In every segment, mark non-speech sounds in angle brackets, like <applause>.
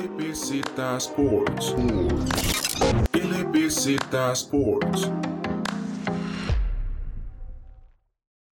LBZ Sports. LBZ Sports.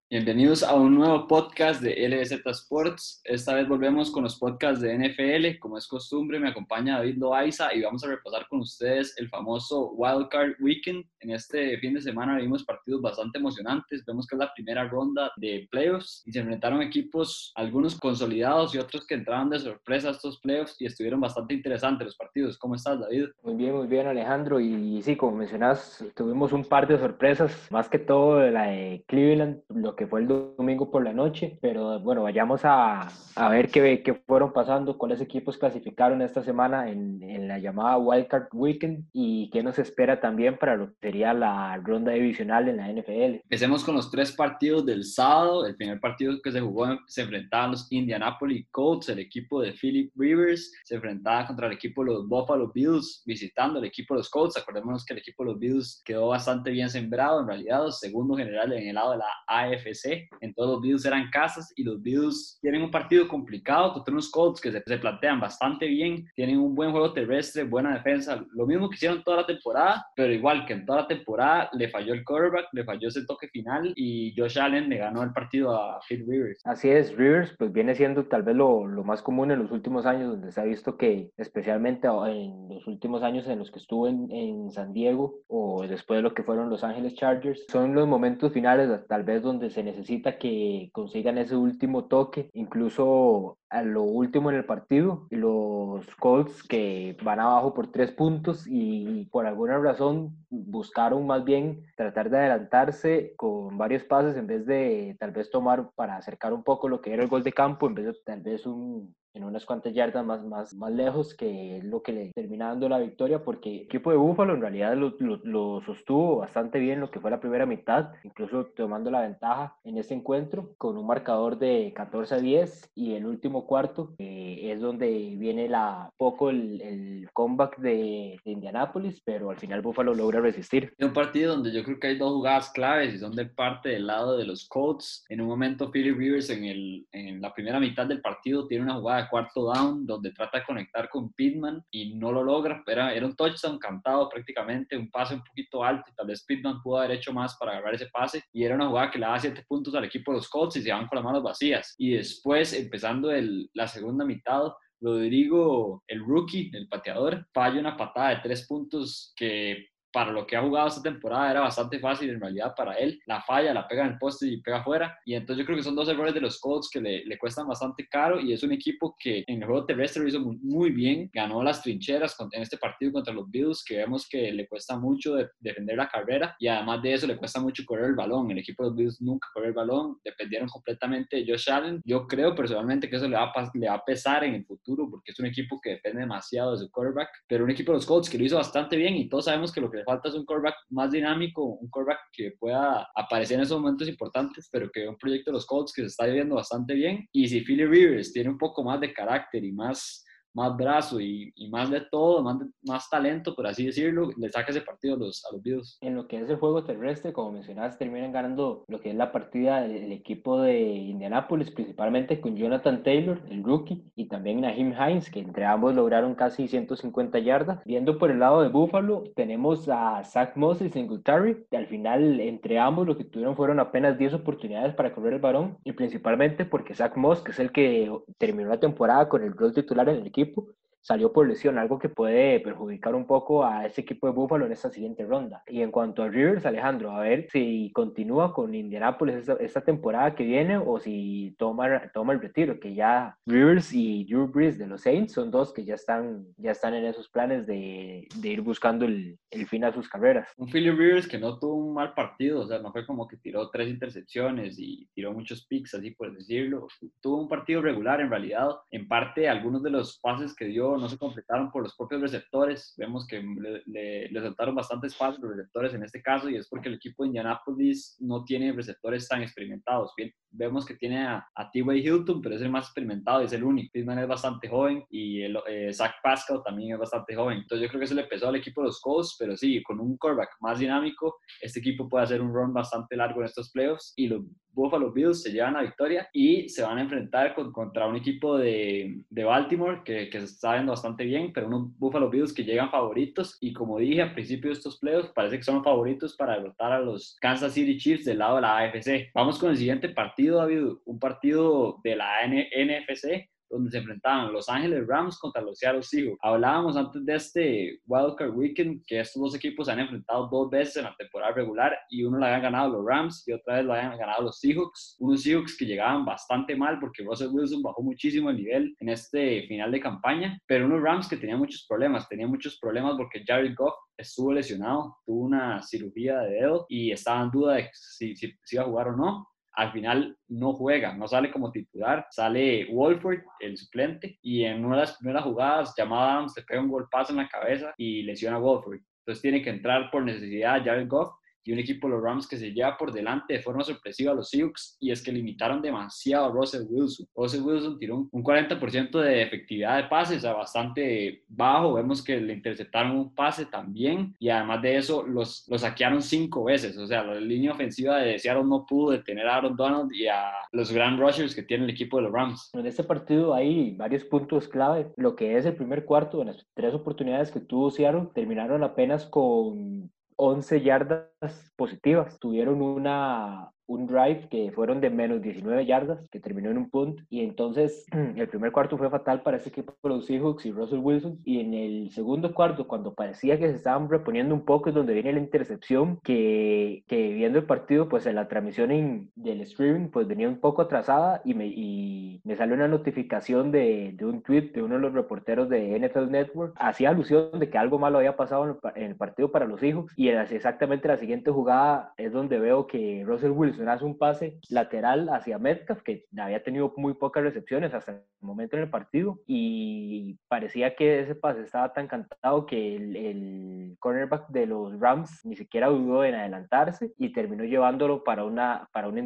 Bienvenidos a un nuevo podcast de LBZ Sports. Esta vez volvemos con los podcasts de NFL. Como es costumbre, me acompaña David Loaiza y vamos a repasar con ustedes el famoso Wildcard Weekend. En este fin de semana vimos partidos bastante emocionantes. Vemos que es la primera ronda de playoffs y se enfrentaron equipos, algunos consolidados y otros que entraron de sorpresa a estos playoffs y estuvieron bastante interesantes los partidos. ¿Cómo estás, David? Muy bien, muy bien, Alejandro. Y, sí, como mencionas, tuvimos un par de sorpresas, más que todo la de Cleveland, lo que fue el domingo por la noche, pero bueno, vayamos a, a ver qué, qué, fueron pasando, cuáles equipos clasificaron esta semana en, en, la llamada Wildcard Weekend y qué nos espera también para lo que sería la ronda divisional en la NFL. Empecemos con los tres partidos del sábado. El primer partido que se jugó se enfrentaban los Indianapolis Colts, el equipo de Philip Rivers, se enfrentaba contra el equipo de los Buffalo Bills, visitando el equipo de los Colts. Acordémonos que el equipo de los Bills quedó bastante bien sembrado, en realidad, segundo general en el lado de la AFC en todos los Bills eran casas y los Bills tienen un partido complicado contra unos Colts que se, se, plantean bastante bien, tienen un buen juego terrestre, buena defensa, lo mismo que hicieron toda la temporada, pero igual que en toda la temporada le falló el quarterback, le falló ese toque final y Josh Allen le ganó el partido a Phil Rivers. Así es, Rivers pues viene siendo tal vez lo, lo más común en los últimos años, donde se ha visto que especialmente en los últimos años en los que estuvo en, en San Diego o después de lo que fueron Los Ángeles Chargers, son los momentos finales tal vez donde se necesita que consigan ese último toque, incluso a lo último en el partido, los Colts que van abajo por tres puntos y por alguna razón buscaron más bien tratar de adelantarse con varios pases en vez de tal vez tomar para acercar un poco lo que era el gol de campo, en vez de tal vez un, en unas cuantas yardas más, más, más lejos, que lo que le termina dando la victoria, porque el equipo de Búfalo en realidad lo, lo, lo, sostuvo bastante bien lo que fue la primera mitad, incluso tomando la ventaja en este encuentro, con un marcador de 14 a 10, y el último cuarto eh, es donde viene la, poco el, el comeback de, de, Indianápolis, pero al final Búfalo logra resistir. Es un partido donde yo creo que hay dos jugadas claves y son de parte del lado de los Colts. En un momento, Philip Rivers en, el, en la primera mitad del partido tiene una jugada cuarto down, donde trata de conectar con Pittman y no lo logra. Era, era un touchdown cantado prácticamente, un pase un poquito alto y tal vez Pittman pudo haber hecho más para agarrar ese pase. Y era una jugada que le daba siete puntos al equipo de los Colts y se van con las manos vacías. Y después, empezando el, la segunda mitad, Rodrigo, el rookie, el pateador, falla una patada de tres puntos que para lo que ha jugado esta temporada era bastante fácil en realidad para él. La falla, la pega en el poste y pega afuera. Y entonces yo creo que son dos errores de los Colts que le, le cuestan bastante caro y es un equipo que en el juego terrestre lo hizo muy, muy, bien. Ganó las trincheras en este partido contra los Bills, que vemos que le cuesta mucho de, defender la carrera y además de eso le cuesta mucho correr el balón. El equipo de los Bills nunca corrió el balón, dependieron completamente de Josh Allen. Yo creo personalmente que eso le va, a, le va a pesar en el futuro porque es un equipo que depende demasiado de su quarterback, pero un equipo de los Colts que lo hizo bastante bien y todos sabemos que lo que falta es un quarterback más dinámico, un quarterback que pueda aparecer en esos momentos importantes, pero que un proyecto de los Colts que se está viviendo bastante bien. Y si Philly Rivers tiene un poco más de carácter y más más brazo y, y más de todo, más, de, más, talento, por así decirlo, le saca ese partido a los, a los Bills. En lo que es el juego terrestre, como mencionabas, terminan ganando lo que es la partida del equipo de Indianapolis, principalmente con Jonathan Taylor, el rookie, y también Naheem Hines, que entre ambos lograron casi 150 yardas. Viendo por el lado de Buffalo, tenemos a Zach Moss y Singletary, que al final entre ambos lo que tuvieron fueron apenas 10 oportunidades para correr el balón, y principalmente porque Zach Moss, que es el que terminó la temporada con el rol titular en el equipo, equipo salió por lesión, algo que puede perjudicar un poco a ese equipo de Buffalo en esta siguiente ronda. Y en cuanto a Rivers, Alejandro, a ver si continúa con Indianapolis esta, esta temporada que viene o si toma, toma el retiro, que ya Rivers y Drew Brees de los Saints son dos que ya están, ya están en esos planes de, de ir buscando el, el, fin a sus carreras. Un Philip Rivers que no tuvo un mal partido, o sea, no fue como que tiró tres intercepciones y tiró muchos picks, así por decirlo. Tuvo un partido regular en realidad. En parte, algunos de los pases que dio no se completaron por los propios receptores. Vemos que le, le, le soltaron bastante espacio los receptores en este caso y es porque el equipo de Indianapolis no tiene receptores tan experimentados. Bien, vemos que tiene a, a T.Y. Hilton, pero es el más experimentado es el único. Pittman es bastante joven y el, eh, Zach Pascal también es bastante joven. Entonces yo creo que eso le pesó al equipo de los Colts, pero sí, con un quarterback más dinámico, este equipo puede hacer un run bastante largo en estos playoffs y los Buffalo Bills se llevan la victoria y se van a enfrentar contra un equipo de, Baltimore que, que, se está viendo bastante bien, pero unos Buffalo Bills que llegan favoritos y como dije al principio de estos playoffs, parece que son favoritos para derrotar a los Kansas City Chiefs del lado de la AFC. Vamos con el siguiente partido, David, un partido de la NFC donde se enfrentaban Los Ángeles Rams contra los Seattle Seahawks. Hablábamos antes de este Wildcard Weekend que estos dos equipos se han enfrentado dos veces en la temporada regular y uno lo habían ganado los Rams y otra vez lo habían ganado los Seahawks. Unos Seahawks que llegaban bastante mal porque Russell Wilson bajó muchísimo el nivel en este final de campaña, pero unos Rams que tenían muchos problemas. Tenían muchos problemas porque Jared Goff estuvo lesionado, tuvo una cirugía de dedo y estaba en duda de si, si, si iba a jugar o no al final no juega, no sale como titular, sale Wolford, el suplente, y en una de las primeras jugadas, llamada Adams le pega un golpazo en la cabeza y lesiona a Wolford. Entonces tiene que entrar por necesidad Jared Goff y un equipo, los Rams, que se lleva por delante de forma sorpresiva a los Seahawks y es que limitaron demasiado a Russell Wilson. Russell Wilson tiró un 40% de efectividad de pases, o sea, bastante bajo. Vemos que le interceptaron un pase también y además de eso los, los saquearon cinco veces. O sea, la línea ofensiva de Seattle no pudo detener a Aaron Donald y a los Grand Rushers que tiene el equipo de los Rams. En este partido hay varios puntos clave. Lo que es el primer cuarto, en las tres oportunidades que tuvo Seattle, terminaron apenas con 11 yardas positivas. Tuvieron una, un drive que fueron de menos 19 yardas, que terminó en un punt, y entonces <clears throat> el primer cuarto fue fatal para ese equipo de los Seahawks y Russell Wilson, y en el segundo cuarto, cuando parecía que se estaban reponiendo un poco, es donde viene la intercepción, que, que viendo el partido, pues en la transmisión en, del streaming, pues venía un poco atrasada, y me, y me salió una notificación de, de, un tweet de uno de los reporteros de NFL Network, hacía alusión de que algo malo había pasado en el, en el partido para los Seahawks, y era exactamente la siguiente jugada es donde veo que Russell Wilson un pase lateral hacia Metcalf, que había tenido muy pocas recepciones hasta el momento en el partido, y parecía que ese pase estaba tan cantado que el, cornerback de los Rams ni siquiera dudó en adelantarse y terminó llevándolo para, una, para un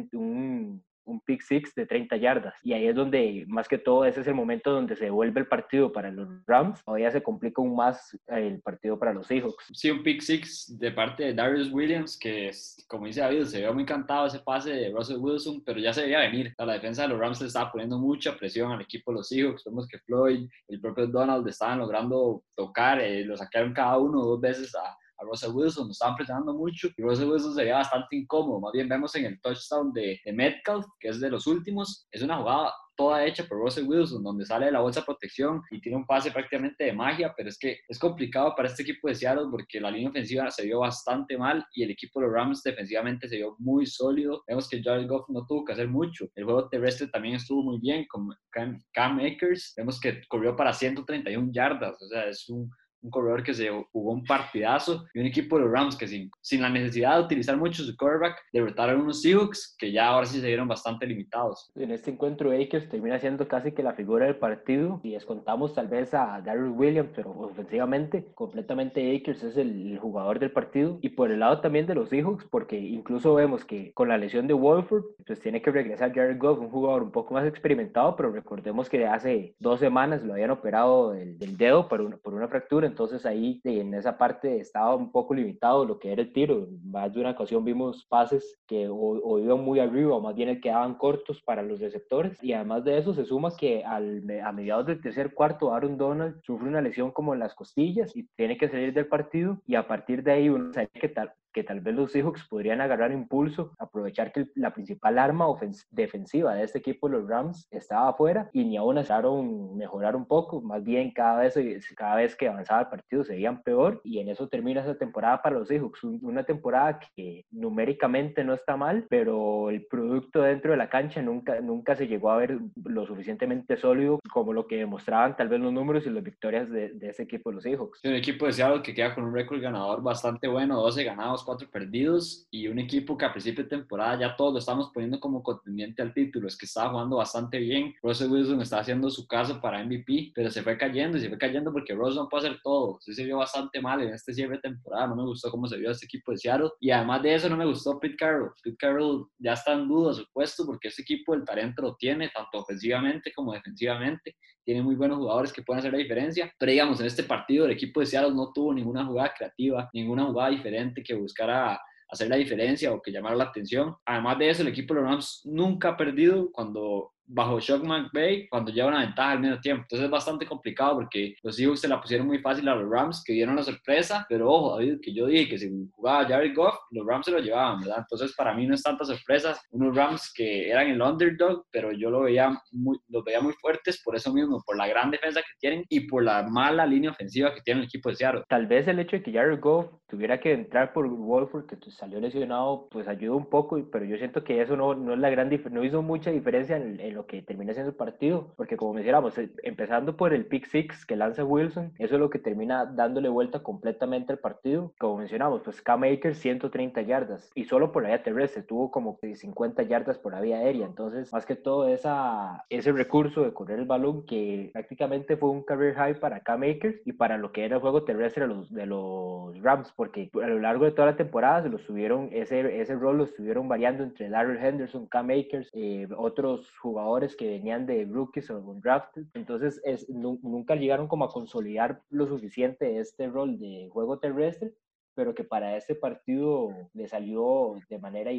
un pick six de 30 yardas. Y ahí es donde, más que todo, ese es el momento donde se vuelve el partido para los Rams. Todavía se complica aún más el partido para los Seahawks. Sí, un pick six de parte de Darius Williams, que es, como dice David, se ve muy encantado ese pase de Russell Wilson, pero ya se veía venir. la defensa de los Rams le estaba poniendo mucha presión al equipo de los Seahawks. Vemos que Floyd, el propio Donald estaban logrando tocar, eh, lo sacaron cada uno dos veces a a Russell Wilson, nos estaban presionando mucho y Russell Wilson se veía bastante incómodo. Más bien vemos en el touchdown de, de Metcalf, que es de los últimos, es una jugada toda hecha por Russell Wilson, donde sale de la bolsa de protección y tiene un pase prácticamente de magia, pero es que es complicado para este equipo de Seattle porque la línea ofensiva se vio bastante mal y el equipo de los Rams defensivamente se vio muy sólido. Vemos que Jared Goff no tuvo que hacer mucho. El juego terrestre también estuvo muy bien con Cam, Cam Akers. Vemos que corrió para 131 yardas, o sea, es un un corredor que se jugó un partidazo y un equipo de los Rams que sin, sin la necesidad de utilizar mucho su quarterback derrotaron unos Seahawks que ya ahora sí se vieron bastante limitados. En este encuentro Akers termina siendo casi que la figura del partido y descontamos tal vez a Darius Williams, pero ofensivamente completamente Akers es el, jugador del partido y por el lado también de los Seahawks porque incluso vemos que con la lesión de Wolford pues tiene que regresar Jared Goff, un jugador un poco más experimentado, pero recordemos que hace dos semanas lo habían operado del, del dedo por una, por una fractura entonces ahí en esa parte estaba un poco limitado lo que era el tiro. Más de una ocasión vimos pases que o, iban muy arriba o más bien quedaban cortos para los receptores. Y además de eso se suma que al, a mediados del tercer cuarto Aaron Donald sufre una lesión como en las costillas y tiene que salir del partido y a partir de ahí uno sabe que tal, que tal vez los Seahawks podrían agarrar impulso, aprovechar que la principal arma defensiva de este equipo, los Rams, estaba afuera y ni aún aceptaron mejorar un poco, más bien cada vez, cada vez que avanzaba el partido se veían peor y en eso termina esa temporada para los Seahawks, una temporada que numéricamente no está mal, pero el producto dentro de la cancha nunca, nunca se llegó a ver lo suficientemente sólido como lo que demostraban tal vez los números y las victorias de, de ese equipo, los Seahawks. Un equipo de Seattle que queda con un récord ganador bastante bueno, 12 ganados cuatro perdidos y un equipo que a principio de temporada ya todos lo estamos poniendo como contendiente al título. Es que estaba jugando bastante bien. Russell Wilson está haciendo su caso para MVP, pero se fue cayendo y se fue cayendo porque Russell no puede hacer todo. se vio bastante mal en este cierre de temporada. No me gustó cómo se vio este equipo de Seattle. Y además de eso, no me gustó Pete Carroll. Pete Carroll ya está en duda, supuesto, porque este equipo el talento lo tiene, tanto ofensivamente como defensivamente. Tiene muy buenos jugadores que pueden hacer la diferencia. Pero digamos, en este partido el equipo de Seattle no tuvo ninguna jugada creativa, ninguna jugada diferente que buscara hacer la diferencia o que llamara la atención. Además de eso, el equipo de los Rams nunca ha perdido cuando bajo Shock McVay cuando lleva una ventaja al mismo tiempo. Entonces es bastante complicado porque los Seahawks se la pusieron muy fácil a los Rams, que dieron la sorpresa, pero ojo, David, que yo dije que si jugaba Jared Goff, los Rams se lo llevaban, ¿verdad? Entonces para mí no es tanta sorpresa. Unos Rams que eran el underdog, pero yo lo veía muy, los veía muy fuertes por eso mismo, por la gran defensa que tienen y por la mala línea ofensiva que tiene el equipo de Seattle. Tal vez el hecho de que Jared Goff tuviera que entrar por Wolford, que salió lesionado, pues ayudó un poco, pero yo siento que eso no, no es la gran no hizo mucha diferencia en, en lo que termina siendo el partido, porque como mencionamos, eh, empezando por el pick six que lanza Wilson, eso es lo que termina dándole vuelta completamente al partido. Como mencionamos, pues Cam Akers 130 yardas y solo por la vía terrestre tuvo como 50 yardas por la vía aérea, entonces más que todo esa, ese recurso de correr el balón que prácticamente fue un career high para Cam Akers y para lo que era el juego terrestre de los, de los Rams, porque a lo largo de toda la temporada se lo subieron, ese, ese rol lo estuvieron variando entre Larry Henderson, Cam Akers, eh, otros jugadores que venían de rookies o drafted. Entonces es, nunca llegaron como a consolidar lo suficiente este rol de juego terrestre, pero que para este partido le salió de manera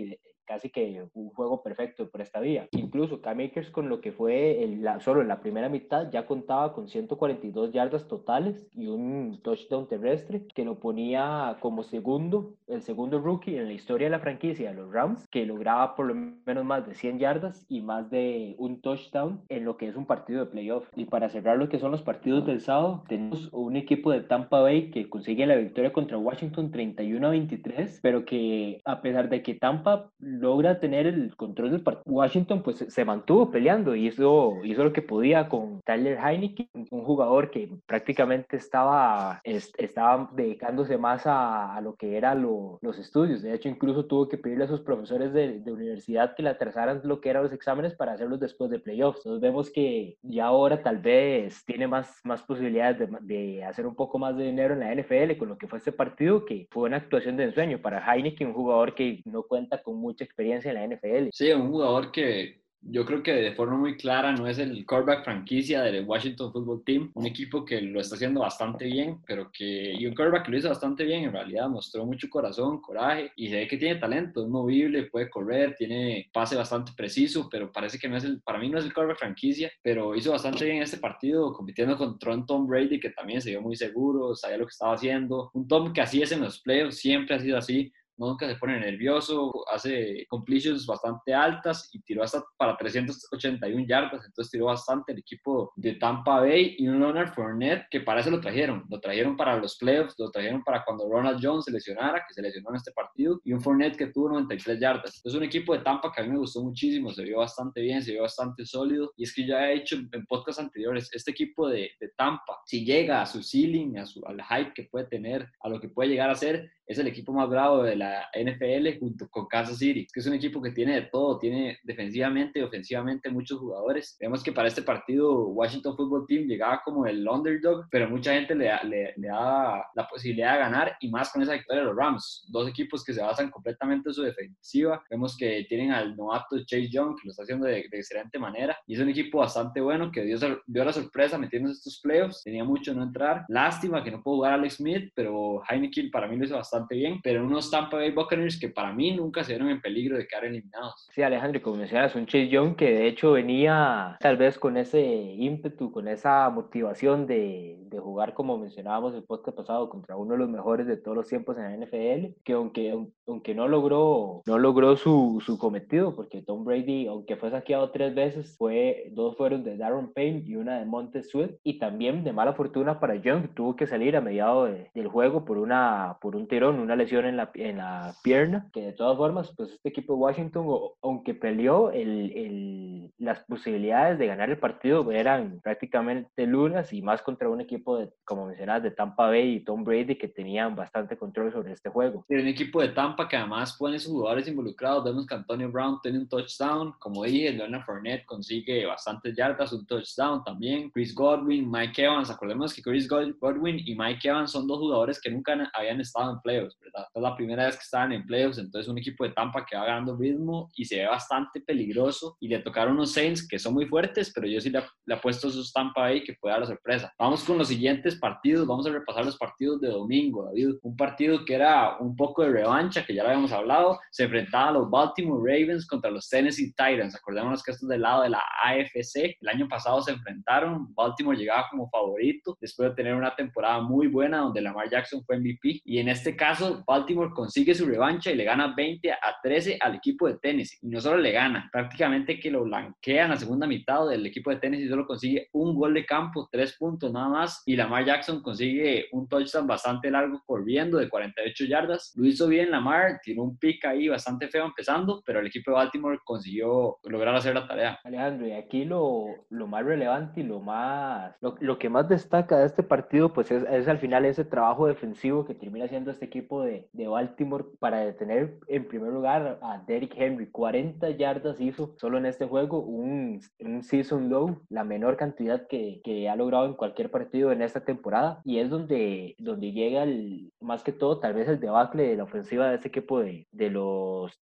casi que un juego perfecto por esta vía. Incluso Cam Akers con lo que fue el, la, solo en la primera mitad ya contaba con 142 yardas totales y un touchdown terrestre que lo ponía como segundo, el segundo rookie en la historia de la franquicia de los Rams, que lograba por lo menos más de 100 yardas y más de un touchdown en lo que es un partido de playoff. Y para cerrar lo que son los partidos del sábado, tenemos un equipo de Tampa Bay que consigue la victoria contra Washington 31 a 23, pero que a pesar de que Tampa logra tener el control del partido. Washington pues se mantuvo peleando y hizo, hizo lo que podía con Tyler Heineken, un jugador que prácticamente estaba, estaba dedicándose más a, a lo que eran los estudios. De hecho, incluso tuvo que pedirle a sus profesores de, de, universidad que le atrasaran lo que eran los exámenes para hacerlos después de playoffs. Entonces vemos que ya ahora tal vez tiene más, más posibilidades de, de hacer un poco más de dinero en la NFL con lo que fue este partido, que fue una actuación de ensueño para Heineken, un jugador que no cuenta con mucha experiencia en la NFL. Sí, un jugador que yo creo que de forma muy clara no es el quarterback franquicia del Washington Football Team, un equipo que lo está haciendo bastante bien, pero que y un quarterback que lo hizo bastante bien, en realidad mostró mucho corazón, coraje y se ve que tiene talento, es movible, puede correr, tiene pase bastante preciso, pero parece que no es el, para mí no es el quarterback franquicia, pero hizo bastante bien este partido, compitiendo contra un Tom Brady que también se vio muy seguro, sabía lo que estaba haciendo, un Tom que así es en los playoffs, siempre ha sido así, nunca se pone nervioso, hace completions bastante altas y tiró hasta para 381 yardas, entonces tiró bastante el equipo de Tampa Bay y un Leonard Fournette que para eso lo trajeron, lo trajeron para los playoffs, lo trajeron para cuando Ronald Jones se lesionara, que se lesionó en este partido, y un Fournette que tuvo 93 yardas. Es un equipo de Tampa que a mí me gustó muchísimo, se vio bastante bien, se vio bastante sólido y es que ya he hecho en podcasts anteriores, este equipo de, de Tampa, si llega a su ceiling, a su, al hype que puede tener, a lo que puede llegar a ser, es el equipo más bravo de la NFL junto con Kansas City, que es un equipo que tiene de todo, tiene defensivamente y ofensivamente muchos jugadores. Vemos que para este partido Washington Football Team llegaba como el underdog, pero mucha gente le, le, le da la posibilidad de ganar y más con esa victoria de los Rams, dos equipos que se basan completamente en su defensiva. Vemos que tienen al novato Chase Young, que lo está haciendo de, de excelente manera, y es un equipo bastante bueno que dio, dio la sorpresa metiéndose estos playoffs, tenía mucho no entrar. Lástima que no pudo jugar Alex Smith, pero Heineken para mí lo hizo bastante bien, pero unos Tampa Bay Buccaneers que para mí nunca se vieron en peligro de quedar eliminados. Sí, Alejandro, como mencionas, un Chase Young que de hecho venía tal vez con ese ímpetu, con esa motivación de, de jugar, como mencionábamos el podcast pasado, contra uno de los mejores de todos los tiempos en la NFL, que aunque, aunque no logró, no logró su, su cometido, porque Tom Brady, aunque fue saqueado tres veces, fue, dos fueron de Darren Payne y una de Montez Sweat, y también de mala fortuna para Young, tuvo que salir a mediado de, del juego por, una, por un tirón una lesión en la, en la pierna, que de todas formas, pues este equipo de Washington, aunque peleó, el, el, las posibilidades de ganar el partido eran prácticamente lunas y más contra un equipo, de, como mencionabas, de Tampa Bay y Tom Brady que tenían bastante control sobre este juego. Y un equipo de Tampa que además pone sus jugadores involucrados, vemos que Antonio Brown tiene un touchdown, como dije, Leonard Fournette consigue bastantes yardas, un touchdown también, Chris Godwin, Mike Evans, acordemos que Chris Godwin y Mike Evans son dos jugadores que nunca habían estado en play playoffs, ¿verdad? Es la primera vez que estaban en playoffs, entonces un equipo de Tampa que va ganando ritmo y se ve bastante peligroso y le tocaron unos Saints que son muy fuertes, pero yo sí le, le apuesto a sus Tampa ahí que puede dar la sorpresa. Vamos con los siguientes partidos, vamos a repasar los partidos de domingo, David. Un partido que era un poco de revancha, que ya lo habíamos hablado, se enfrentaba a los Baltimore Ravens contra los Tennessee Titans. Acordémonos que esto es del lado de la AFC. El año pasado se enfrentaron, Baltimore llegaba como favorito después de tener una temporada muy buena donde Lamar Jackson fue MVP. Y en este caso, Baltimore consigue su revancha y le gana 20 a 13 al equipo de Tennessee. Y no solo le gana, prácticamente que lo blanquea en la segunda mitad del equipo de Tennessee, solo consigue un gol de campo, tres puntos nada más. Y Lamar Jackson consigue un touchdown bastante largo corriendo de 48 yardas. Lo hizo bien Lamar, tiró un pick ahí bastante feo empezando, pero el equipo de Baltimore consiguió lograr hacer la tarea. Alejandro, y aquí lo, lo más relevante y lo más, lo, lo, que más destaca de este partido, pues es, es, al final ese trabajo defensivo que termina haciendo este equipo de, de Baltimore para detener en primer lugar a Derrick Henry. 40 yardas hizo solo en este juego, un, un season low, la menor cantidad que, que, ha logrado en cualquier partido en esta temporada. Y es donde, donde llega el, más que todo, tal vez el debacle de la ofensiva de este equipo de, de los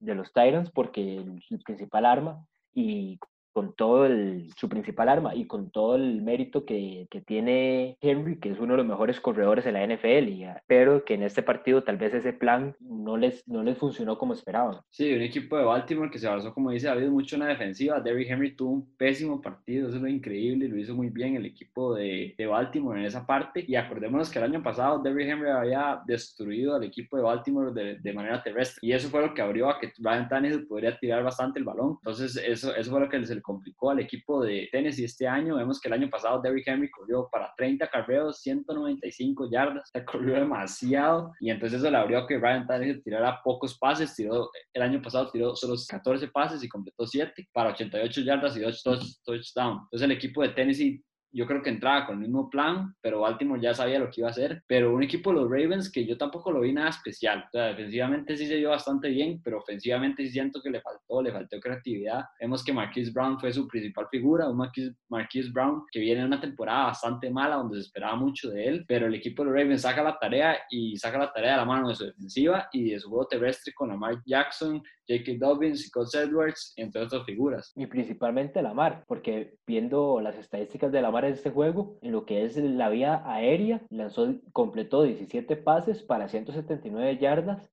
de los Titans porque el, el principal arma y con todo el, su principal arma y con todo el mérito que, que, tiene Henry, que es uno de los mejores corredores de la NFL, y, pero que en este partido tal vez ese plan no les, no les funcionó como esperaban. Sí, un equipo de Baltimore que se basó, como dice David, mucho en la defensiva. Derrick Henry tuvo un pésimo partido, eso es lo increíble, lo hizo muy bien el equipo de, de Baltimore en esa parte. Y acordémonos que el año pasado Derrick Henry había destruido al equipo de Baltimore de, de manera terrestre, y eso fue lo que abrió a que Ryan Tannehill podría tirar bastante el balón. Entonces, eso, eso fue lo que se le complicó al equipo de Tennessee este año. Vemos que el año pasado Derrick Henry corrió para 30 carreos, 195 yardas, se corrió demasiado y entonces eso le abrió a que Ryan Tannehill tirara pocos pases, tiró, el año pasado tiró solo 14 pases y completó 7 para 88 yardas y 2 touchdowns. Entonces el equipo de Tennessee yo creo que entraba con el mismo plan, pero Baltimore ya sabía lo que iba a hacer. Pero un equipo de los Ravens que yo tampoco lo vi nada especial. Defensivamente sí se dio bastante bien, pero ofensivamente sí siento que le faltó, le faltó creatividad. Vemos que Marquise Brown fue su principal figura, un Marquise, Marquise Brown que viene en una temporada bastante mala donde se esperaba mucho de él, pero el equipo de los Ravens saca la tarea y saca la tarea de la mano de su defensiva y de su juego terrestre con Lamar Jackson, J.K. Dobbins y Edwards, entre otras figuras. Y principalmente Lamar, porque viendo las estadísticas de Lamar en este juego, en lo que es la vía aérea, lanzó, completó 17 pases para 179 yardas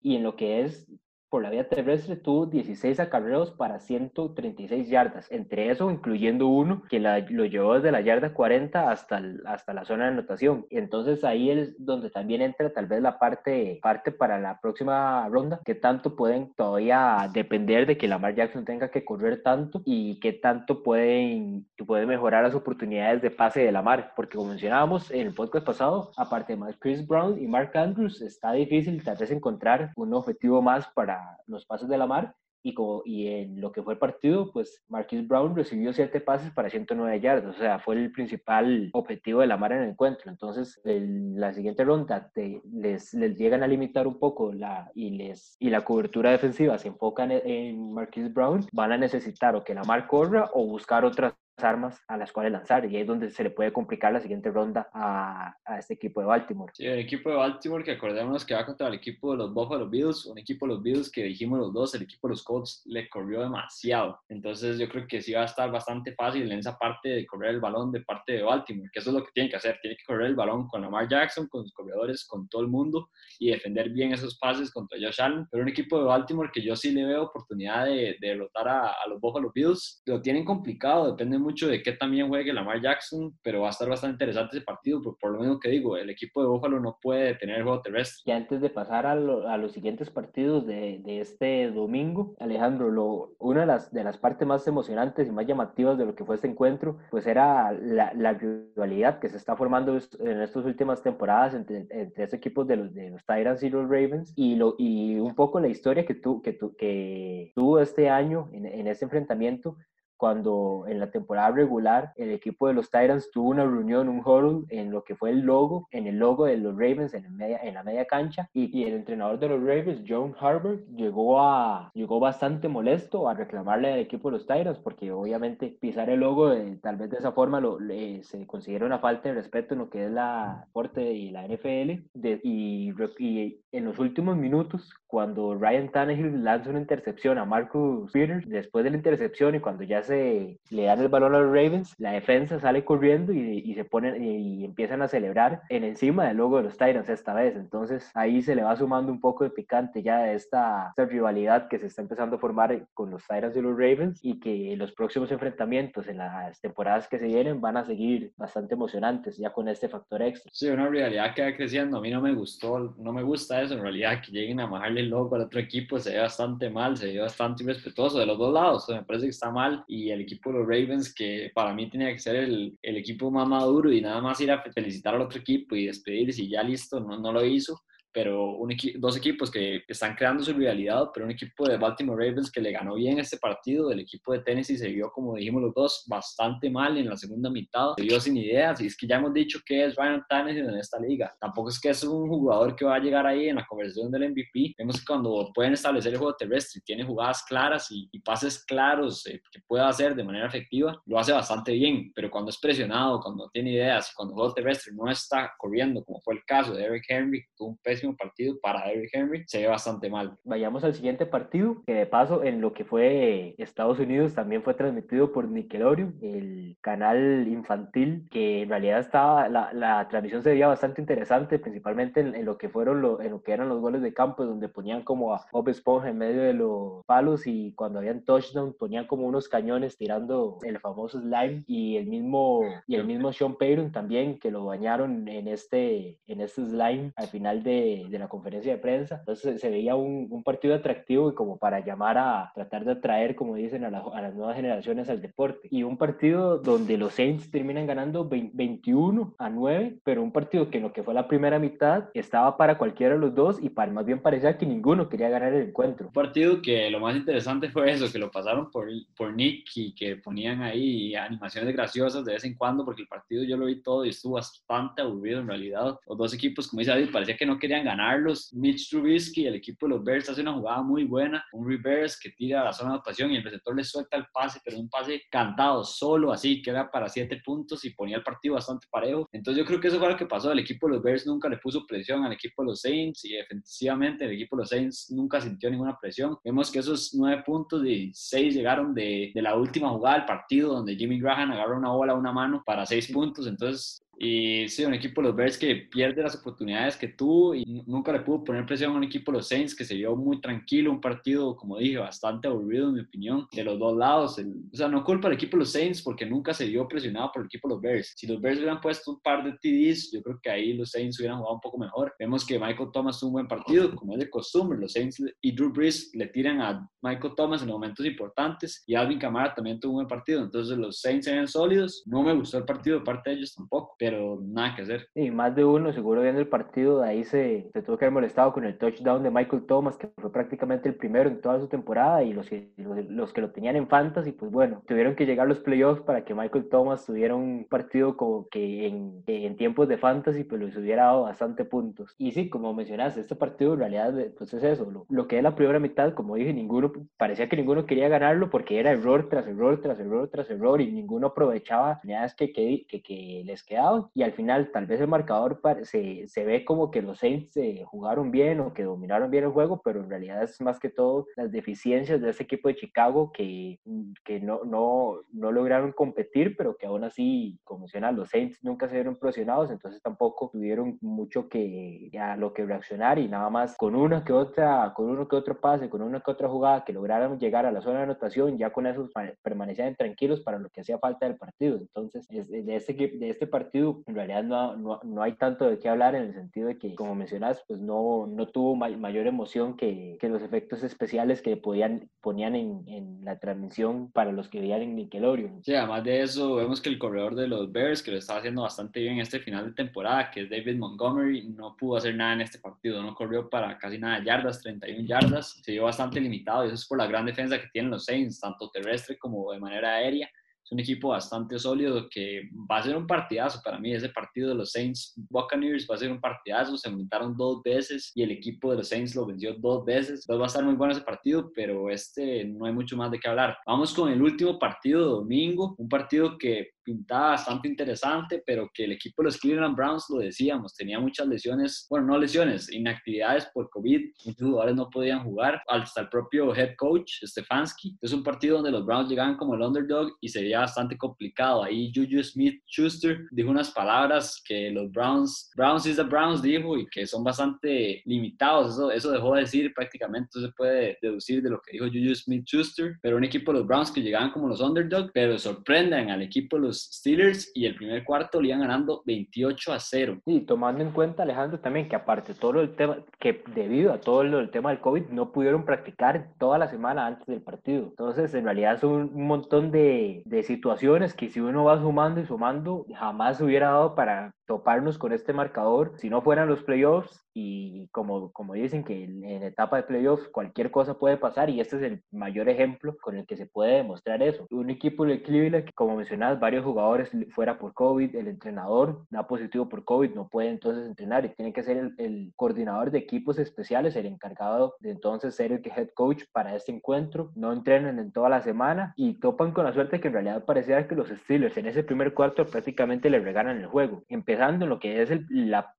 y en lo que es por la vía terrestre tuvo 16 acarreos para 136 yardas, entre eso incluyendo uno que la, lo llevó desde la yarda 40 hasta, el, hasta la zona de anotación. Entonces ahí es donde también entra tal vez la parte, parte para la próxima ronda, que tanto pueden todavía depender de que Lamar Jackson tenga que correr tanto y qué tanto pueden, puede mejorar las oportunidades de pase de Lamar, porque como mencionábamos en el podcast pasado, aparte de Chris Brown y Mark Andrews, está difícil tal vez encontrar un objetivo más para los pases de la mar y, como, y en lo que fue el partido, pues Marquis Brown recibió siete pases para 109 yardas, o sea, fue el principal objetivo de la mar en el encuentro. Entonces, en la siguiente ronda te, les, llegan a limitar un poco la, y, les, y la cobertura defensiva se enfocan en, en Marquis Brown, van a necesitar o que la mar corra o buscar otras armas a las cuales lanzar y ahí es donde se le puede complicar la siguiente ronda a, a, este equipo de Baltimore. Sí, el equipo de Baltimore que acordémonos que va contra el equipo de los Buffalo Bills, un equipo de los Bills que dijimos los dos, el equipo de los Colts le corrió demasiado, entonces yo creo que sí va a estar bastante fácil en esa parte de correr el balón de parte de Baltimore, que eso es lo que tiene que hader, tiene que correr el balón con Lamar Jackson, con sus corredores, con todo el mundo y defender bien esos pases contra Josh Allen, pero un equipo de Baltimore que yo sí le veo oportunidad de, de derrotar a, a los Buffalo Bills, lo tienen complicado, depende mucho de qué también juegue Lamar Jackson, pero va a estar bastante interesante ese partido, por, por lo mismo que digo, el equipo de Buffalo no puede tener el juego terrestre. Y antes de pasar a, lo, a los siguientes partidos de, de, este domingo, Alejandro, lo, una de las, de las partes más emocionantes y más llamativas de lo que fue este encuentro, pues era la, la rivalidad que se está formando en estas últimas temporadas entre, entre estos equipos de los, de los Tyrants y los Ravens, y, lo, y un poco la historia que, tu, que, tu, que tuvo este año en, en este enfrentamiento cuando en la temporada regular el equipo de los Titans tuvo una reunión, un huddle en lo que fue el logo, en el logo de los Ravens en, media, en la media cancha y, y, el entrenador de los Ravens, John Harbaugh, llegó, a, llegó bastante molesto a reclamarle al equipo de los Titans porque obviamente pisar el logo eh, tal vez de esa forma lo, se considera una falta de respeto en lo que es la deporte y la NFL de, y, y en los últimos minutos cuando Ryan Tannehill lanza una intercepción a Marcus Peters después de la intercepción y cuando ya se le dan el balón a los Ravens, la defensa sale corriendo y, y se ponen y, empiezan a celebrar en encima del logo de los Titans esta vez. Entonces ahí se le va sumando un poco de picante ya de esta, esta rivalidad que se está empezando a formar con los Titans y los Ravens y que los próximos enfrentamientos en las temporadas que se vienen van a seguir bastante emocionantes ya con este factor extra. Sí, una rivalidad que va creciendo. A mí no me gustó, no me gusta eso en realidad, que lleguen a bajarle el logo al otro equipo se ve bastante mal, se ve bastante irrespetuoso de los dos lados. me parece que está mal y el equipo de los Ravens, que para mí tenía que ser el, el equipo más maduro y nada más ir a felicitar al otro equipo y despedirse y ya listo, no, no lo hizo pero un dos equipos que están creando su rivalidad, pero un equipo de Baltimore Ravens que le ganó bien este partido, el equipo de Tennessee se vio, como dijimos los dos, bastante mal en la segunda mitad, se vio sin ideas, y es que ya hemos dicho que es Ryan Tannehill en esta liga, tampoco es que es un jugador que va a llegar ahí en la conversación del MVP, vemos que cuando pueden establecer el juego terrestre, tiene jugadas claras y, pases claros eh, que pueda hacer de manera efectiva, lo hace bastante bien, pero cuando es presionado, cuando no tiene ideas, cuando el juego terrestre no está corriendo, como fue el caso de Eric Henry, tuvo un pésimo partido para Derrick Henry, se ve bastante mal. Vayamos al siguiente partido, que de paso en lo que fue Estados Unidos también fue transmitido por Nickelodeon, el canal infantil, que en realidad estaba, la, la transmisión se veía bastante interesante, principalmente en, lo que fueron lo, en lo que eran los goles de campo, donde ponían como a Bob Esponja en medio de los palos y cuando habían touchdown ponían como unos cañones tirando el famoso slime y el mismo y el mismo Sean Payton también que lo bañaron en este en este slime al final de de, la conferencia de prensa. Entonces se veía un, un, partido atractivo y como para llamar a tratar de atraer, como dicen, a, a, las nuevas generaciones al deporte. Y un partido donde los Saints terminan ganando 21 a 9, pero un partido que en lo que fue la primera mitad estaba para cualquiera de los dos y para, más bien parecía que ninguno quería ganar el encuentro. Un partido que lo más interesante fue eso, que lo pasaron por, por Nick y que ponían ahí animaciones graciosas de vez en cuando, porque el partido yo lo vi todo y estuvo bastante aburrido en realidad. Los dos equipos, como dice David, parecía que no querían ganarlos. Mitch Trubisky, el equipo de los Bears, hace una jugada muy buena, un reverse que tira a la zona de anotación y el receptor le suelta el pase, pero un pase cantado, solo así, que era para siete puntos y ponía el partido bastante parejo. Entonces yo creo que eso fue lo que pasó. El equipo de los Bears nunca le puso presión al equipo de los Saints y defensivamente el equipo de los Saints nunca sintió ninguna presión. Vemos que esos nueve puntos y seis llegaron de, de la última jugada del partido donde Jimmy Graham agarra una bola a una mano para seis puntos. Entonces y sí, un equipo de los Bears que pierde las oportunidades que tuvo y nunca le pudo poner presión a un equipo de los Saints que se vio muy tranquilo, un partido, como dije, bastante aburrido en mi opinión, de los dos lados. o sea, no culpa al equipo de los Saints porque nunca se vio presionado por el equipo de los Bears. Si los Bears hubieran puesto un par de TDs, yo creo que ahí los Saints hubieran jugado un poco mejor. Vemos que Michael Thomas tuvo un buen partido, como es de costumbre. Los Saints y Drew Brees le tiran a Michael Thomas en momentos importantes y Alvin Kamara también tuvo un buen partido. Entonces los Saints eran sólidos. No me gustó el partido de parte de ellos tampoco, pero nada que hacer. Y más de uno, seguro viendo el partido, de ahí se, se tuvo que haber molestado con el touchdown de Michael Thomas, que fue prácticamente el primero en toda su temporada, y los que, los, que lo tenían en fantasy, pues bueno, tuvieron que llegar los playoffs para que Michael Thomas tuviera un partido como que en, tiempos de fantasy, pues les hubiera dado bastante puntos. Y sí, como mencionaste, este partido en realidad, pues es eso, lo, lo que es la primera mitad, como dije, ninguno, parecía que ninguno quería ganarlo porque era error tras error, tras error, tras error, y ninguno aprovechaba las que, que, que, que les quedaban, y al final tal vez el marcador se, se ve como que los Saints eh, jugaron bien o que dominaron bien el juego, pero en realidad es más que todo las deficiencias de ese equipo de Chicago que, que no, no, no lograron competir, pero que aún así, como menciona, los Saints nunca se vieron presionados, entonces tampoco tuvieron mucho que a lo que reaccionar y nada más con una que otra, con uno que otro pase, con una que otra jugada que lograron llegar a la zona de anotación, ya con eso permanecían tranquilos para lo que hacía falta del partido. Entonces, de este, de este partido en realidad no, no, no, hay tanto de qué hablar en el sentido de que, como mencionas, pues no, no tuvo mayor emoción que, que, los efectos especiales que podían, ponían en, en, la transmisión para los que veían en Nickelodeon. Sí, además de eso, vemos que el corredor de los Bears, que lo estaba haciendo bastante bien este final de temporada, que es David Montgomery, no pudo hacer nada en este partido, no corrió para casi nada de yardas, 31 yardas, se vio bastante limitado y eso es por la gran defensa que tienen los Saints, tanto terrestre como de manera aérea es un equipo bastante sólido que va a ser un partidazo para mí. Ese partido de los Saints Buccaneers va a ser un partidazo. Se enfrentaron dos veces y el equipo de los Saints lo venció dos veces. Entonces va a estar muy bueno ese partido, pero este no hay mucho más de qué hablar. Vamos con el último partido de domingo, un partido que pintaba bastante interesante, pero que el equipo de los Cleveland Browns, lo decíamos, tenía muchas lesiones, bueno, no lesiones, inactividades por COVID, muchos jugadores no podían jugar, hasta el propio head coach, Stefanski. Es un partido donde los Browns llegaban como el underdog y sería bastante complicado. Ahí Juju Smith-Schuster dijo unas palabras que los Browns, Browns is the Browns, dijo, y que son bastante limitados. Eso, eso dejó de decir prácticamente, se puede deducir de lo que dijo Juju Smith-Schuster, pero un equipo de los Browns que llegaban como los underdog, pero sorprenden al equipo de los Steelers y el primer cuarto le iban ganando 28 a 0. Y tomando en cuenta, Alejandro, también que aparte todo el tema, que debido a todo el tema del COVID no pudieron practicar toda la semana antes del partido. Entonces, en realidad son un montón de, de situaciones que si uno va sumando y sumando, jamás hubiera dado para toparnos con este marcador si no fueran los playoffs y como, como dicen que en, etapa de playoffs cualquier cosa puede pasar y este es el mayor ejemplo con el que se puede demostrar eso. Un equipo de Cleveland como mencionas varios jugadores fuera por COVID, el entrenador da positivo por COVID, no puede entonces entrenar y tiene que ser el, coordinador de equipos especiales, el encargado de entonces ser el head coach para este encuentro. No entrenan en toda la semana y topan con la suerte que en realidad parecía que los Steelers en ese primer cuarto prácticamente le regalan el juego empezando en lo que es el,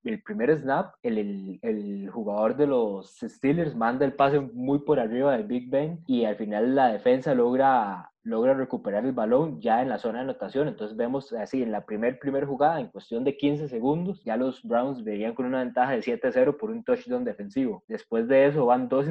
el primer snap, el, jugador de los Steelers manda el pase muy por arriba del Big Ben y al final la defensa logra logra recuperar el balón ya en la zona de anotación. Entonces vemos así en la primer, primer jugada, en cuestión de 15 segundos, ya los Browns verían con una ventaja de 7-0 por un touchdown defensivo. Después de eso van dos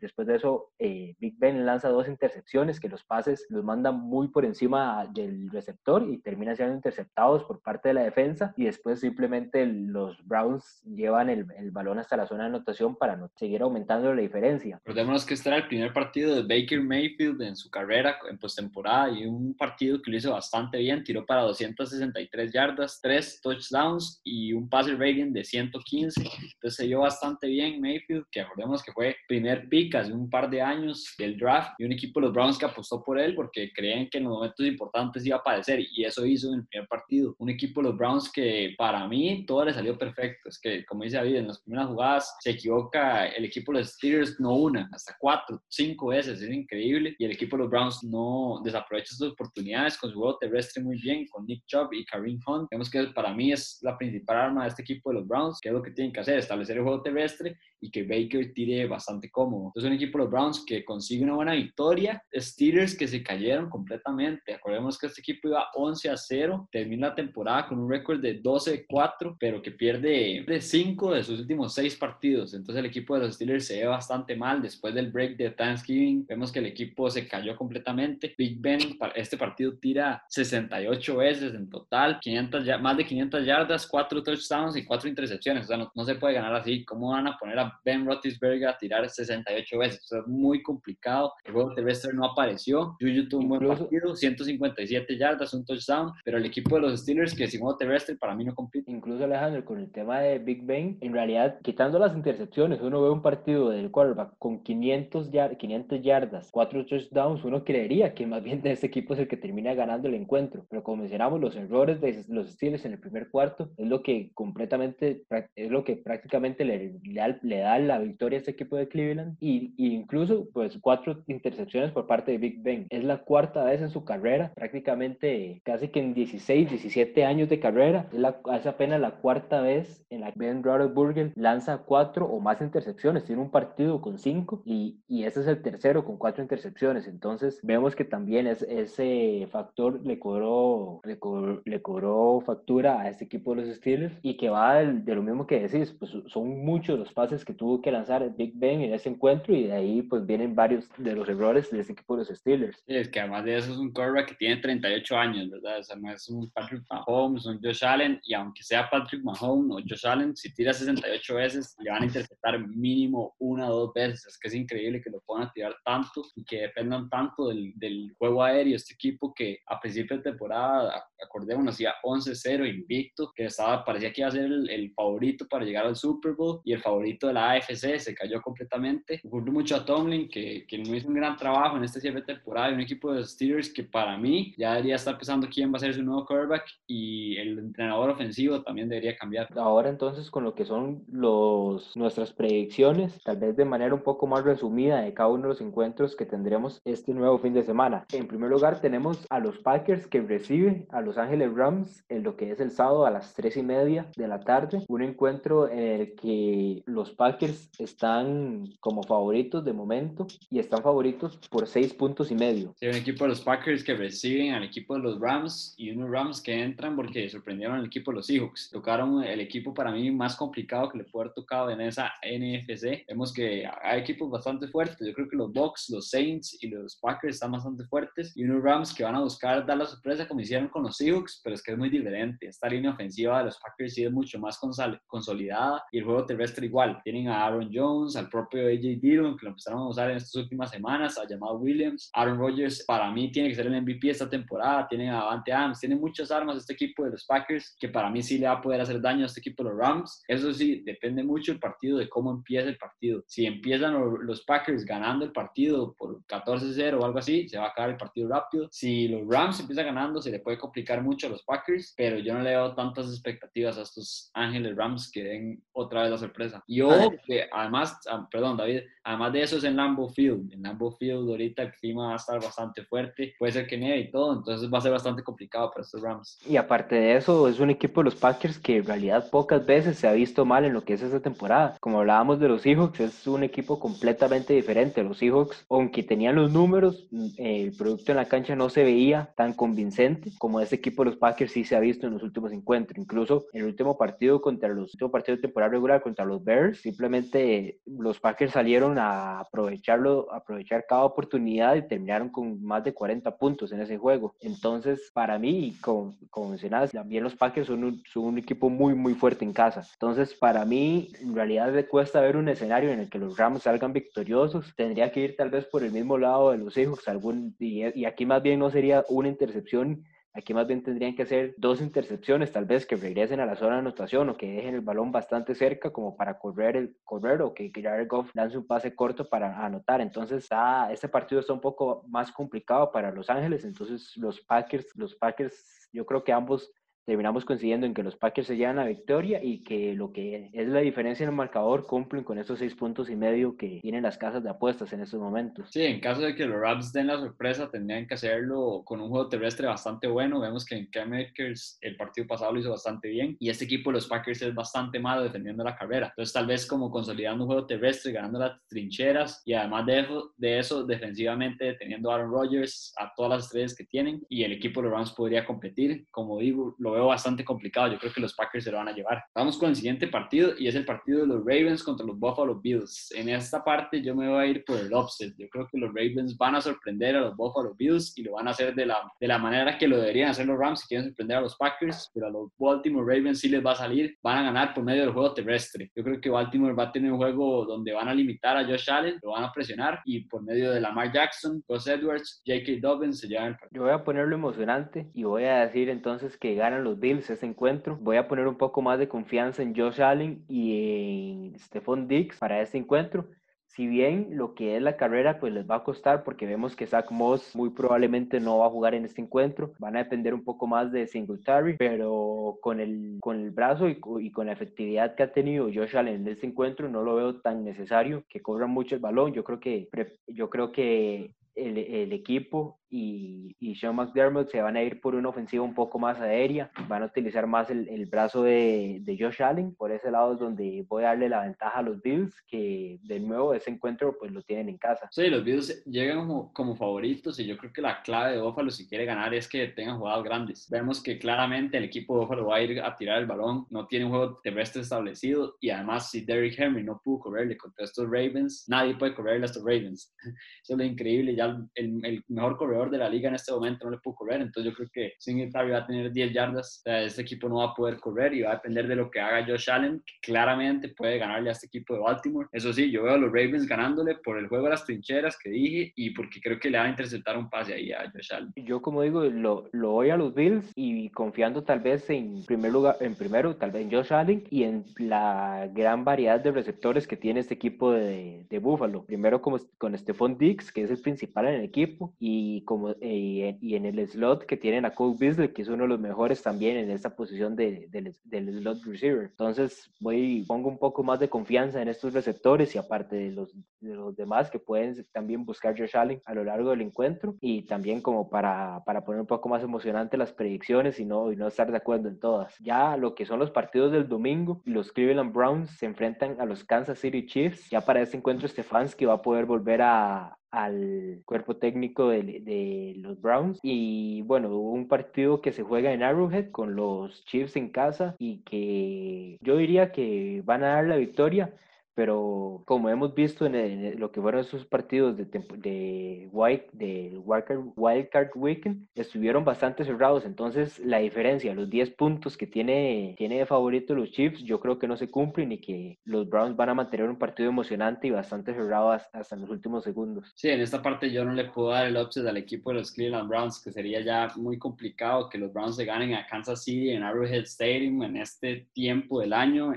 después de eso eh, Big Ben lanza dos intercepciones que los pases los mandan muy por encima del receptor y terminan siendo interceptados por parte de la defensa y después simplemente los Browns llevan el, el balón hasta la zona de anotación para no seguir aumentando la diferencia. Recordemos que este era el primer partido de Baker Mayfield en su carrera en temporada y un partido que lo hizo bastante bien, tiró para 263 yardas, 3 touchdowns y un passer rating de 115, entonces se dio bastante bien Mayfield, que acordemos que fue primer pick hace un par de años del draft y un equipo de los Browns que apostó por él porque creían que en los momentos importantes iba a aparecer y eso hizo en el primer partido. Un equipo de los Browns que para mí todo le salió perfecto, es que como dice David, en las primeras jugadas se equivoca el equipo de los Steelers no una, hasta cuatro, cinco veces, es increíble y el equipo de los Browns no desaprovecha sus oportunidades con su juego terrestre muy bien, con Nick Chubb y Kareem Hunt. Vemos que para mí es la principal arma de este equipo de los Browns, que es lo que tienen que hacer, establecer el juego terrestre y que Baker tire bastante cómodo. Entonces un equipo de los Browns que consigue una buena victoria, Steelers que se cayeron completamente. Acordemos que este equipo iba 11 a 0, termina la temporada con un récord de 12-4, pero que pierde de 5 de sus últimos 6 partidos. Entonces el equipo de los Steelers se ve bastante mal después del break de Thanksgiving. Vemos que el equipo se cayó completamente. Big Ben, este partido tira 68 veces en total, 500, más de 500 yardas, 4 touchdowns y 4 intercepciones. O sea, no, se puede ganar así. ¿Cómo van a poner a Ben Roethlisberger a tirar 68 veces? O sea, es muy complicado. El juego terrestre no apareció. Juju tuvo un buen partido, 157 yardas, un touchdown, pero el equipo de los Steelers, que sin juego terrestre, para mí no compite. Incluso Alejandro, con el tema de Big Ben, en realidad, quitando las intercepciones, uno ve un partido del quarterback con 500, 500 yardas, 4 touchdowns, uno creería que más bien de este equipo es el que termina ganando el encuentro. Pero como mencionamos, los errores de los Steelers en el primer cuarto es lo que completamente, es lo que prácticamente le, le, da la victoria a este equipo de Cleveland. Y, incluso, pues, cuatro intercepciones por parte de Big Ben. Es la cuarta vez en su carrera, prácticamente casi que en 16, 17 años de carrera. Es, la, es apenas la cuarta vez en la que Ben Roethlisberger lanza cuatro o más intercepciones. Tiene un partido con cinco y, y este es el tercero con cuatro intercepciones. Entonces, vemos que también también es, ese factor le cobró, le cobró, factura a este equipo de los Steelers y que va de, lo mismo que decís, pues son muchos los pases que tuvo que lanzar Big Ben en ese encuentro y de ahí pues vienen varios de los errores de este equipo de los Steelers. es que además de eso es un quarterback que tiene 38 años, ¿verdad? O sea, no es un Patrick Mahomes, un Josh Allen y aunque sea Patrick Mahomes o Josh Allen, si tira 68 veces le van a interceptar mínimo una o dos veces. Es que es increíble que lo puedan tirar tanto y que dependan tanto del, del juego aéreo. Este equipo que a principio de temporada, acordémonos, hacía 11-0 invicto, que estaba, parecía que iba a ser el, favorito para llegar al Super Bowl y el favorito de la AFC se cayó completamente. Ocurrió mucho a Tomlin, que, que no hizo un gran trabajo en esta cierre temporada y un equipo de Steelers que para mí ya debería estar pensando quién va a ser su nuevo quarterback y el entrenador ofensivo también debería cambiar. Ahora entonces con lo que son los, nuestras predicciones, tal vez de manera un poco más resumida de cada uno de los encuentros que tendremos este nuevo fin de semana. En primer lugar tenemos a los Packers que reciben a Los Ángeles Rams en lo que es el sábado a las tres y media de la tarde. Un encuentro en el que los Packers están como favoritos de momento y están favoritos por seis puntos y medio. Sí, un equipo de los Packers que reciben al equipo de los Rams y unos Rams que entran porque sorprendieron al equipo de los Seahawks. Tocaron el equipo para mí más complicado que le puede haber tocado en esa NFC. Vemos que hay equipos bastante fuertes. Yo creo que los Bucks, los Saints y los Packers están bastante fuertes y unos Rams que van a buscar dar la sorpresa como hicieron con los Seahawks, pero es que es muy diferente. Esta línea ofensiva de los Packers sí es mucho más consolidada y el juego terrestre igual. Tienen a Aaron Jones, al propio AJ Dillon que lo empezaron a usar en estas últimas semanas, a llamado Williams. Aaron Rodgers para mí tiene que ser el MVP esta temporada. Tienen a Avante Adams, tienen muchas armas este equipo de los Packers que para mí sí le va a poder hacer daño a este equipo de los Rams. Eso sí, depende mucho el partido de cómo empieza el partido. Si empiezan los Packers ganando el partido por 14-0 o algo así, se va acabar el partido rápido. Si los Rams empiezan ganando, se le puede complicar mucho a los Packers, pero yo no le veo tantas expectativas a estos Ángeles Rams que den otra vez la sorpresa. Y ojo que además, ah, perdón David, además de eso es en Lambeau Field. En Lambeau Field ahorita el clima va a estar bastante fuerte, puede ser que nieve y todo, entonces va a ser bastante complicado para estos Rams. Y aparte de eso, es un equipo de los Packers que en realidad pocas veces se ha visto mal en lo que es esta temporada. Como hablábamos de los Seahawks, es un equipo completamente diferente. Los Seahawks, aunque tenían los números, mm, el producto en la cancha no se veía tan convincente como este equipo de los Packers sí se ha visto en los últimos encuentros. Incluso en el último partido contra los últimos partidos de temporada regular contra los Bears, simplemente los Packers salieron a aprovecharlo, aprovechar cada oportunidad y terminaron con más de 40 puntos en ese juego. Entonces, para mí, como, como mencionabas, también los Packers son un, son un equipo muy, muy fuerte en casa. Entonces, para mí, en realidad le cuesta ver un escenario en el que los Rams salgan victoriosos. Tendría que ir tal vez por el mismo lado de los Seahawks, algún, y, aquí más bien no sería una intercepción Aquí más bien tendrían que ser dos intercepciones, tal vez que regresen a la zona de anotación o que dejen el balón bastante cerca como para correr, el, correr o que Jared Goff lance un pase corto para anotar. Entonces, ah, este partido está un poco más complicado para Los Ángeles. Entonces, los Packers, los Packers, yo creo que ambos terminamos coincidiendo en que los Packers se llevan la victoria y que lo que es la diferencia en el marcador cumplen con esos seis puntos y medio que tienen las casas de apuestas en estos momentos. Sí, en caso de que los Rams den la sorpresa, tendrían que hacerlo con un juego terrestre bastante bueno. Vemos que en Cam Akers el partido pasado lo hizo bastante bien y este equipo, los Packers, es bastante malo defendiendo la carrera. Entonces, tal vez como consolidando un juego terrestre, ganando las trincheras y además de eso, de eso defensivamente, teniendo a Aaron Rodgers, a todas las estrellas que tienen y el equipo de los Rams podría competir. Como digo, lo bastante complicado. Yo creo que los Packers se lo van a llevar. Vamos con el siguiente partido y es el partido de los Ravens contra los Buffalo Bills. En esta parte yo me voy a ir por el upset. Yo creo que los Ravens van a sorprender a los Buffalo Bills y lo van a hacer de la, de la manera que lo deberían hacer los Rams si quieren sorprender a los Packers, pero a los Baltimore Ravens sí les va a salir. Van a ganar por medio del juego terrestre. Yo creo que Baltimore va a tener un juego donde van a limitar a Josh Allen, lo van a presionar y por medio de Lamar Jackson, Gus Edwards, J.K. Dobbins se llevan el partido. Yo voy a ponerlo emocionante y voy a decir entonces que ganan los Bills este encuentro. Voy a poner un poco más de confianza en Josh Allen y en Stephon Diggs para este encuentro. Si bien lo que es la carrera pues les va a costar porque vemos que Zach Moss muy probablemente no va a jugar en este encuentro, van a depender un poco más de Singletary, pero con el, con el brazo y, y con la efectividad que ha tenido Josh Allen en este encuentro no lo veo tan necesario que corra mucho el balón. Yo creo que, yo creo que el, el, equipo y, y Sean McDermott se van a ir por una ofensiva un poco más aérea, van a utilizar más el, el brazo de, de, Josh Allen, por ese lado es donde voy a darle la ventaja a los Bills, que de nuevo ese encuentro pues lo tienen en casa. Sí, los Bills llegan como, como favoritos y yo creo que la clave de Buffalo si quiere ganar es que tengan jugadas grandes. Vemos que claramente el equipo de Buffalo va a ir a tirar el balón, no tiene un juego terrestre establecido y además si Derrick Henry no pudo correrle contra estos Ravens, nadie puede correrle a estos Ravens. <laughs> Eso es lo increíble, ya el, el mejor corredor de la liga en este momento no le pudo correr, entonces yo creo que Singletary va a tener 10 yardas, o sea, este equipo no va a poder correr y va a depender de lo que haga Josh Allen, que claramente puede ganarle a este equipo de Baltimore. Eso sí, yo veo a los Ravens ganándole por el juego de las trincheras que dije y porque creo que le va a interceptar un pase ahí a Josh Allen. Yo como digo, lo, lo voy a los Bills y confiando tal vez en primer lugar, en primero, tal vez en Josh Allen y en la gran variedad de receptores que tiene este equipo de, de Buffalo. Primero como con Stephon Diggs, que es el principal en el equipo, y, como, y en el slot que tienen a Cole Beasley, que es uno de los mejores también en esta posición de, de, del slot receiver. Entonces voy, pongo un poco más de confianza en estos receptores y aparte de los, de los demás que pueden también buscar Josh Allen a lo largo del encuentro y también como para, para poner un poco más emocionante las predicciones y no, y no estar de acuerdo en todas. Ya lo que son los partidos del domingo, los Cleveland Browns se enfrentan a los Kansas City Chiefs. Ya para este encuentro Stefanski va a poder volver a, al cuerpo técnico de, de, los Browns. Y bueno, hubo un partido que se juega en Arrowhead con los Chiefs en casa y que yo diría que van a dar la victoria pero como hemos visto en, lo que fueron esos partidos de, de, White, de Wildcard Weekend, estuvieron bastante cerrados, entonces la diferencia, los 10 puntos que tiene, tiene de favorito los Chiefs, yo creo que no se cumplen y que los Browns van a mantener un partido emocionante y bastante cerrado hasta, hasta los últimos segundos. Sí, en esta parte yo no le puedo dar el upset al equipo de los Cleveland Browns, que sería ya muy complicado que los Browns se ganen a Kansas City en Arrowhead Stadium en este tiempo del año.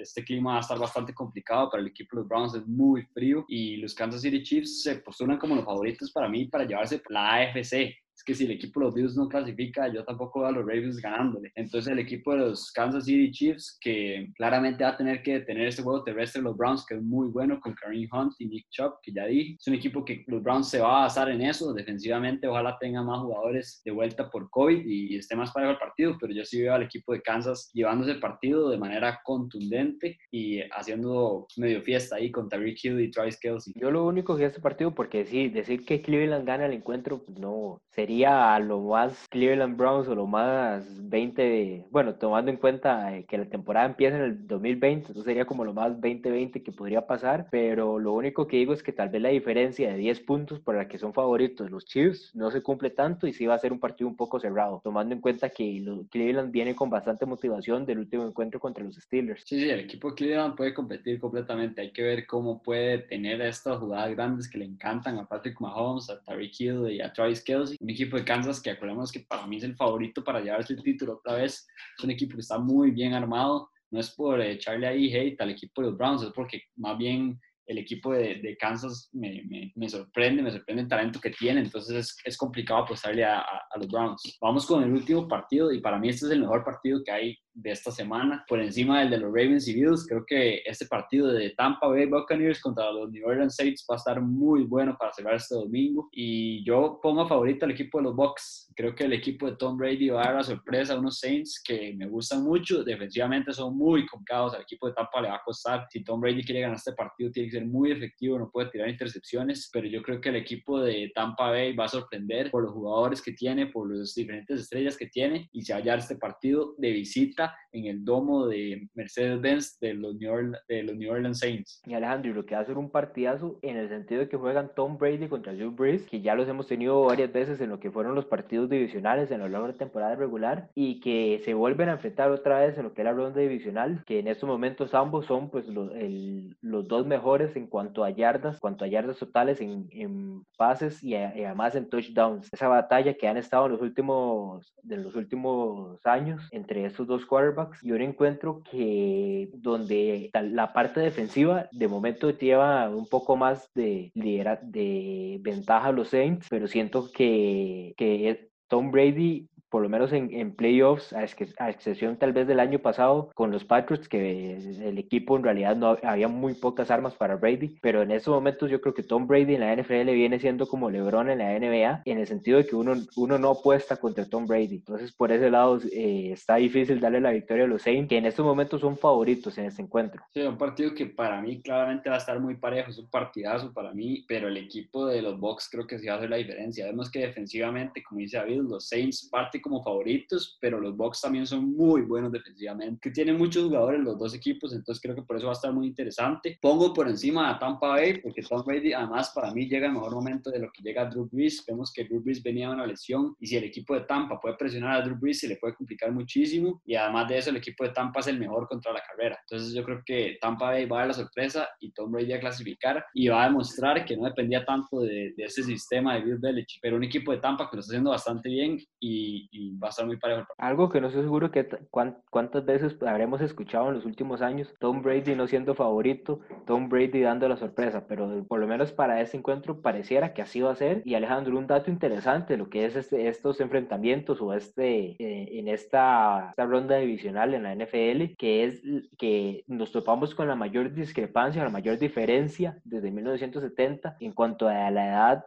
Este clima va a estar bastante complicado para el equipo de los Browns es muy frío y los Kansas City Chiefs se postulan como los favoritos para mí para llevarse la AFC es que si el equipo de los Bills no clasifica, yo tampoco veo a los Ravens ganándole. Entonces el equipo de los Kansas City Chiefs, que claramente va a tener que tener este juego terrestre de los Browns, que es muy bueno con Kareem Hunt y Nick Chubb, que ya dije. Es un equipo que los Browns se va a basar en eso. Defensivamente, ojalá tenga más jugadores de vuelta por COVID y esté más parejo el partido, pero yo sí veo al equipo de Kansas llevándose el partido de manera contundente y haciendo medio fiesta ahí con Tariq Hill y Travis Kelsey. Yo lo único que este partido, porque sí, decir que Cleveland gana el encuentro, pues no, sería lo más Cleveland Browns o lo más 20, bueno, tomando en cuenta eh, que la temporada empieza en el 2020, entonces sería como lo más 2020 que podría pasar, pero lo único que digo es que tal vez la diferencia de 10 puntos para la que son favoritos los Chiefs no se cumple tanto y sí va a ser un partido un poco cerrado, tomando en cuenta que Cleveland viene con bastante motivación del último encuentro contra los Steelers. Sí, sí, el equipo de Cleveland puede competir completamente, hay que ver cómo puede tener estas jugadas grandes que le encantan a Patrick Mahomes, a Tariq Hill y a Travis Kelsey, equipo de Kansas que acordemos que para mí es el favorito para llevarse el título otra vez. Es un equipo que está muy bien armado. No es por echarle ahí hate al equipo de los Browns, es porque más bien el equipo de, de Kansas me, me, me, sorprende, me sorprende el talento que tiene, entonces es, es complicado apostarle a, a, a, los Browns. Vamos con el último partido y para mí este es el mejor partido que hay de esta semana, por encima del de los Ravens y Bills. Creo que este partido de Tampa Bay Buccaneers contra los New Orleans Saints va a estar muy bueno para cerrar este domingo. Y yo pongo favorito al equipo de los Bucks. Creo que el equipo de Tom Brady va a dar la sorpresa a unos Saints que me gustan mucho. Defensivamente son muy complicados. Al equipo de Tampa le va a costar. Si Tom Brady quiere ganar este partido, tiene que ser muy efectivo. No puede tirar intercepciones. Pero yo creo que el equipo de Tampa Bay va a sorprender por los jugadores que tiene, por las diferentes estrellas que tiene. Y se va a hallar este partido de visita en el domo de Mercedes-Benz de, los New Orleans, de los New Orleans Saints. Y Alejandro, lo que va a ser un partidazo en el sentido de que juegan Tom Brady contra Drew Brees, que ya los hemos tenido varias veces en lo que fueron los partidos divisionales en lo largo de la temporada regular y que se vuelven a enfrentar otra vez en lo que es la ronda divisional, que en estos momentos ambos son pues los, el, los dos mejores en cuanto a yardas, cuanto a yardas totales en, en pases y, y, además en touchdowns. Esa batalla que han estado en los últimos, de los últimos años entre estos dos quarterbacks y un encuentro que donde la parte defensiva de momento lleva un poco más de, de ventaja a los Saints, pero siento que, que Tom Brady por lo menos en, en playoffs, a, a, excepción tal vez del año pasado con los Patriots, que el equipo en realidad no había muy pocas armas para Brady, pero en estos momentos yo creo que Tom Brady en la NFL viene siendo como LeBron en la NBA, en el sentido de que uno, uno no apuesta contra Tom Brady. Entonces, por ese lado, eh, está difícil darle la victoria a los Saints, que en estos momentos son favoritos en este encuentro. Sí, un partido que para mí claramente va a estar muy parejo, es un partidazo para mí, pero el equipo de los Bucks creo que sí va a hacer la diferencia. Vemos que defensivamente, como dice David, los Saints parte como favoritos, pero los Bucks también son muy buenos defensivamente, que tienen muchos jugadores los dos equipos, entonces creo que por eso va a estar muy interesante. Pongo por encima a Tampa Bay, porque Tom Brady además para mí llega el mejor momento de lo que llega a Drew Brees. Vemos que Drew Brees venía de una lesión y si el equipo de Tampa puede presionar a Drew Brees se le puede complicar muchísimo y además de eso el equipo de Tampa es el mejor contra la carrera. Entonces yo creo que Tampa Bay va a dar la sorpresa y Tom Brady a clasificar y va a demostrar que no dependía tanto de, de ese sistema de Bill Belichick, pero un equipo de Tampa que lo está haciendo bastante bien y, y va a estar muy parejo. Algo que no estoy seguro que cuántas veces habremos escuchado en los últimos años, Tom Brady no siendo favorito, Tom Brady dando la sorpresa, pero por lo menos para ese encuentro pareciera que así va a ser. Y Alejandro, un dato interesante, lo que es este, estos enfrentamientos o este, eh, en esta, esta, ronda divisional en la NFL, que es que nos topamos con la mayor discrepancia, la mayor diferencia desde 1970 en cuanto a la edad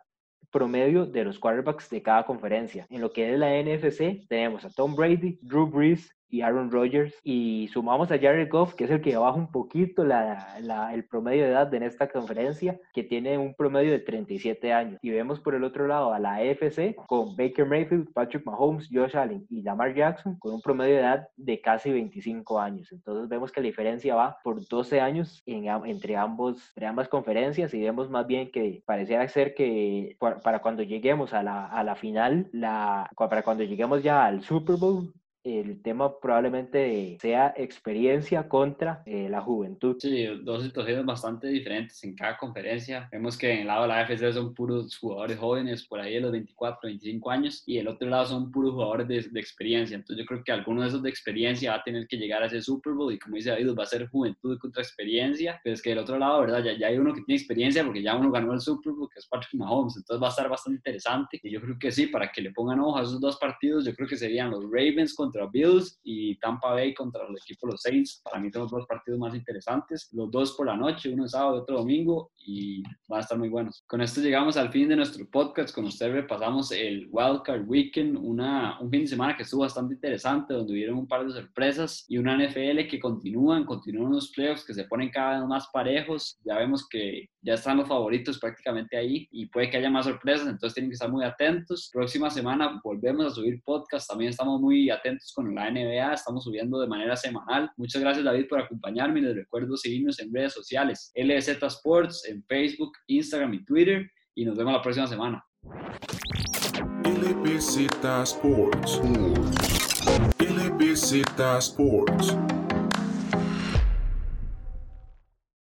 promedio de los quarterbacks de cada conferencia. En lo que es la NFC, tenemos a Tom Brady, Drew Brees, y Aaron Rodgers. Y sumamos a Jared Goff, que es el que baja un poquito la, el promedio de edad en esta conferencia, que tiene un promedio de 37 años. Y vemos por el otro lado a la AFC con Baker Mayfield, Patrick Mahomes, Josh Allen y Lamar Jackson con un promedio de edad de casi 25 años. Entonces vemos que la diferencia va por 12 años en, entre, ambos, entre ambas conferencias y vemos más bien que pareciera ser que para cuando lleguemos a la, a la final, la, para cuando lleguemos ya al Super Bowl, el tema probablemente sea experiencia contra eh, la juventud. Sí, dos situaciones bastante diferentes en cada conferencia. Vemos que en el lado de la AFC son puros jugadores jóvenes, por ahí de los 24, 25 años, y el otro lado son puros jugadores de, de experiencia. Entonces yo creo que alguno de esos de experiencia va a tener que llegar a ese Super Bowl y como dice David, va a ser juventud contra experiencia, pero es que del otro lado, ¿verdad? Ya, ya hay uno que tiene experiencia porque ya uno ganó el Super Bowl, que es Patrick Mahomes, entonces va a estar bastante interesante y yo creo que sí, para que le pongan ojo a esos dos partidos, yo creo que serían los Ravens contra contra Bills y Tampa Bay contra el equipo de los Saints. Para mí son los dos partidos más interesantes. Los dos por la noche, uno sábado y otro domingo y van a estar muy buenos. Con esto llegamos al fin de nuestro podcast. Con usted repasamos el Wildcard Weekend, una, un fin de semana que estuvo bastante interesante, donde hubieron un par de sorpresas y una NFL que continúan, continúan los playoffs que se ponen cada vez más parejos. Ya vemos que ya están los favoritos prácticamente ahí y puede que haya más sorpresas, entonces tienen que estar muy atentos. Próxima semana volvemos a subir podcast, también estamos muy atentos con la NBA, estamos subiendo de manera semanal. Muchas gracias David por acompañarme les recuerdo seguirnos en redes sociales, LZ Sports en Facebook, Instagram y Twitter y nos vemos la próxima semana.